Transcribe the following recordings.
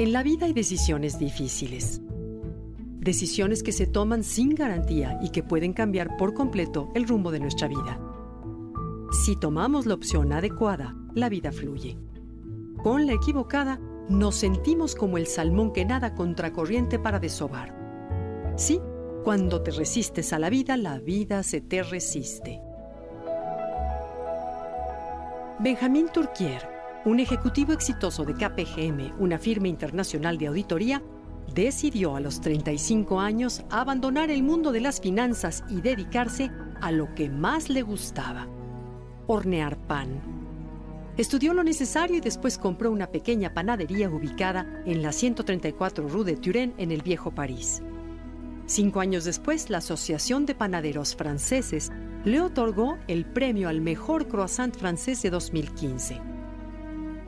En la vida hay decisiones difíciles. Decisiones que se toman sin garantía y que pueden cambiar por completo el rumbo de nuestra vida. Si tomamos la opción adecuada, la vida fluye. Con la equivocada, nos sentimos como el salmón que nada contracorriente para desovar. Sí, cuando te resistes a la vida, la vida se te resiste. Benjamín Turquier un ejecutivo exitoso de KPGM, una firma internacional de auditoría, decidió a los 35 años abandonar el mundo de las finanzas y dedicarse a lo que más le gustaba, hornear pan. Estudió lo necesario y después compró una pequeña panadería ubicada en la 134 Rue de Turenne en el viejo París. Cinco años después, la Asociación de Panaderos Franceses le otorgó el premio al mejor croissant francés de 2015.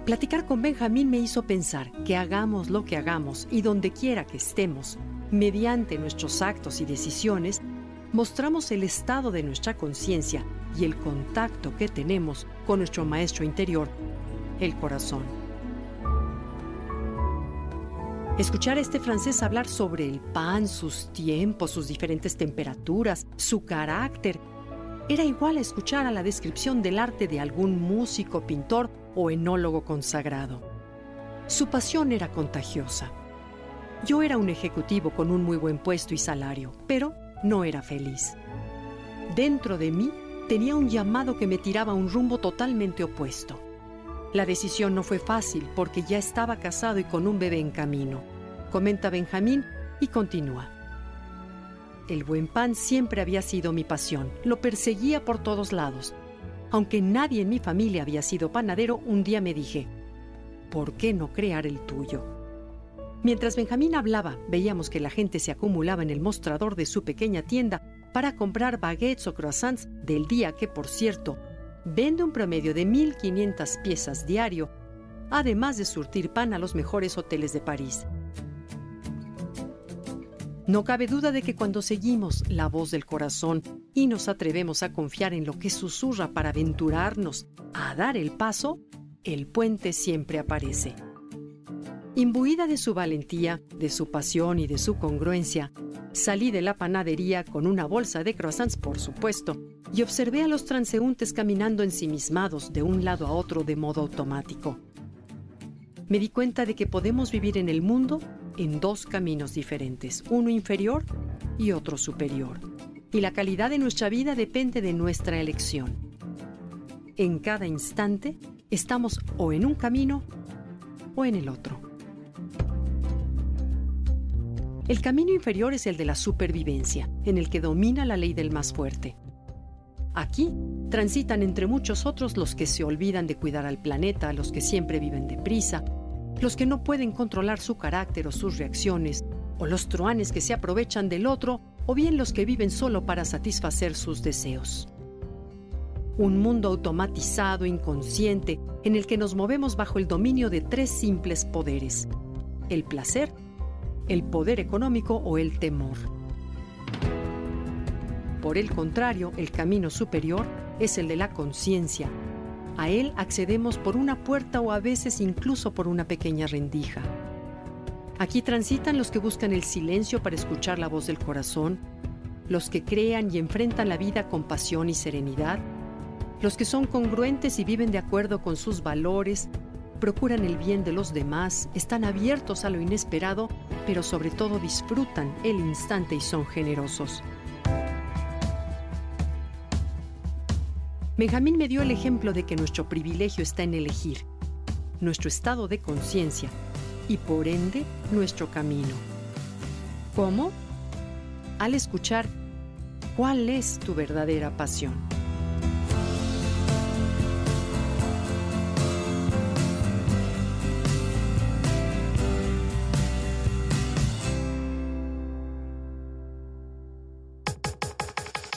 Platicar con Benjamín me hizo pensar que hagamos lo que hagamos y donde quiera que estemos, mediante nuestros actos y decisiones, mostramos el estado de nuestra conciencia y el contacto que tenemos con nuestro maestro interior, el corazón. Escuchar a este francés hablar sobre el pan, sus tiempos, sus diferentes temperaturas, su carácter, era igual a escuchar a la descripción del arte de algún músico, pintor o enólogo consagrado. Su pasión era contagiosa. Yo era un ejecutivo con un muy buen puesto y salario, pero no era feliz. Dentro de mí tenía un llamado que me tiraba a un rumbo totalmente opuesto. La decisión no fue fácil porque ya estaba casado y con un bebé en camino, comenta Benjamín y continúa. El buen pan siempre había sido mi pasión, lo perseguía por todos lados, aunque nadie en mi familia había sido panadero, un día me dije, ¿por qué no crear el tuyo? Mientras Benjamín hablaba, veíamos que la gente se acumulaba en el mostrador de su pequeña tienda para comprar baguettes o croissants del día que, por cierto, vende un promedio de 1.500 piezas diario, además de surtir pan a los mejores hoteles de París. No cabe duda de que cuando seguimos la voz del corazón y nos atrevemos a confiar en lo que susurra para aventurarnos a dar el paso, el puente siempre aparece. Imbuida de su valentía, de su pasión y de su congruencia, salí de la panadería con una bolsa de croissants, por supuesto, y observé a los transeúntes caminando ensimismados de un lado a otro de modo automático. Me di cuenta de que podemos vivir en el mundo en dos caminos diferentes, uno inferior y otro superior. Y la calidad de nuestra vida depende de nuestra elección. En cada instante estamos o en un camino o en el otro. El camino inferior es el de la supervivencia, en el que domina la ley del más fuerte. Aquí transitan entre muchos otros los que se olvidan de cuidar al planeta, los que siempre viven deprisa, los que no pueden controlar su carácter o sus reacciones, o los truanes que se aprovechan del otro, o bien los que viven solo para satisfacer sus deseos. Un mundo automatizado, inconsciente, en el que nos movemos bajo el dominio de tres simples poderes, el placer, el poder económico o el temor. Por el contrario, el camino superior es el de la conciencia, a él accedemos por una puerta o a veces incluso por una pequeña rendija. Aquí transitan los que buscan el silencio para escuchar la voz del corazón, los que crean y enfrentan la vida con pasión y serenidad, los que son congruentes y viven de acuerdo con sus valores, procuran el bien de los demás, están abiertos a lo inesperado, pero sobre todo disfrutan el instante y son generosos. Benjamín me dio el ejemplo de que nuestro privilegio está en elegir, nuestro estado de conciencia y por ende nuestro camino. ¿Cómo? Al escuchar cuál es tu verdadera pasión.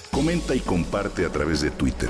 Comenta y comparte a través de Twitter.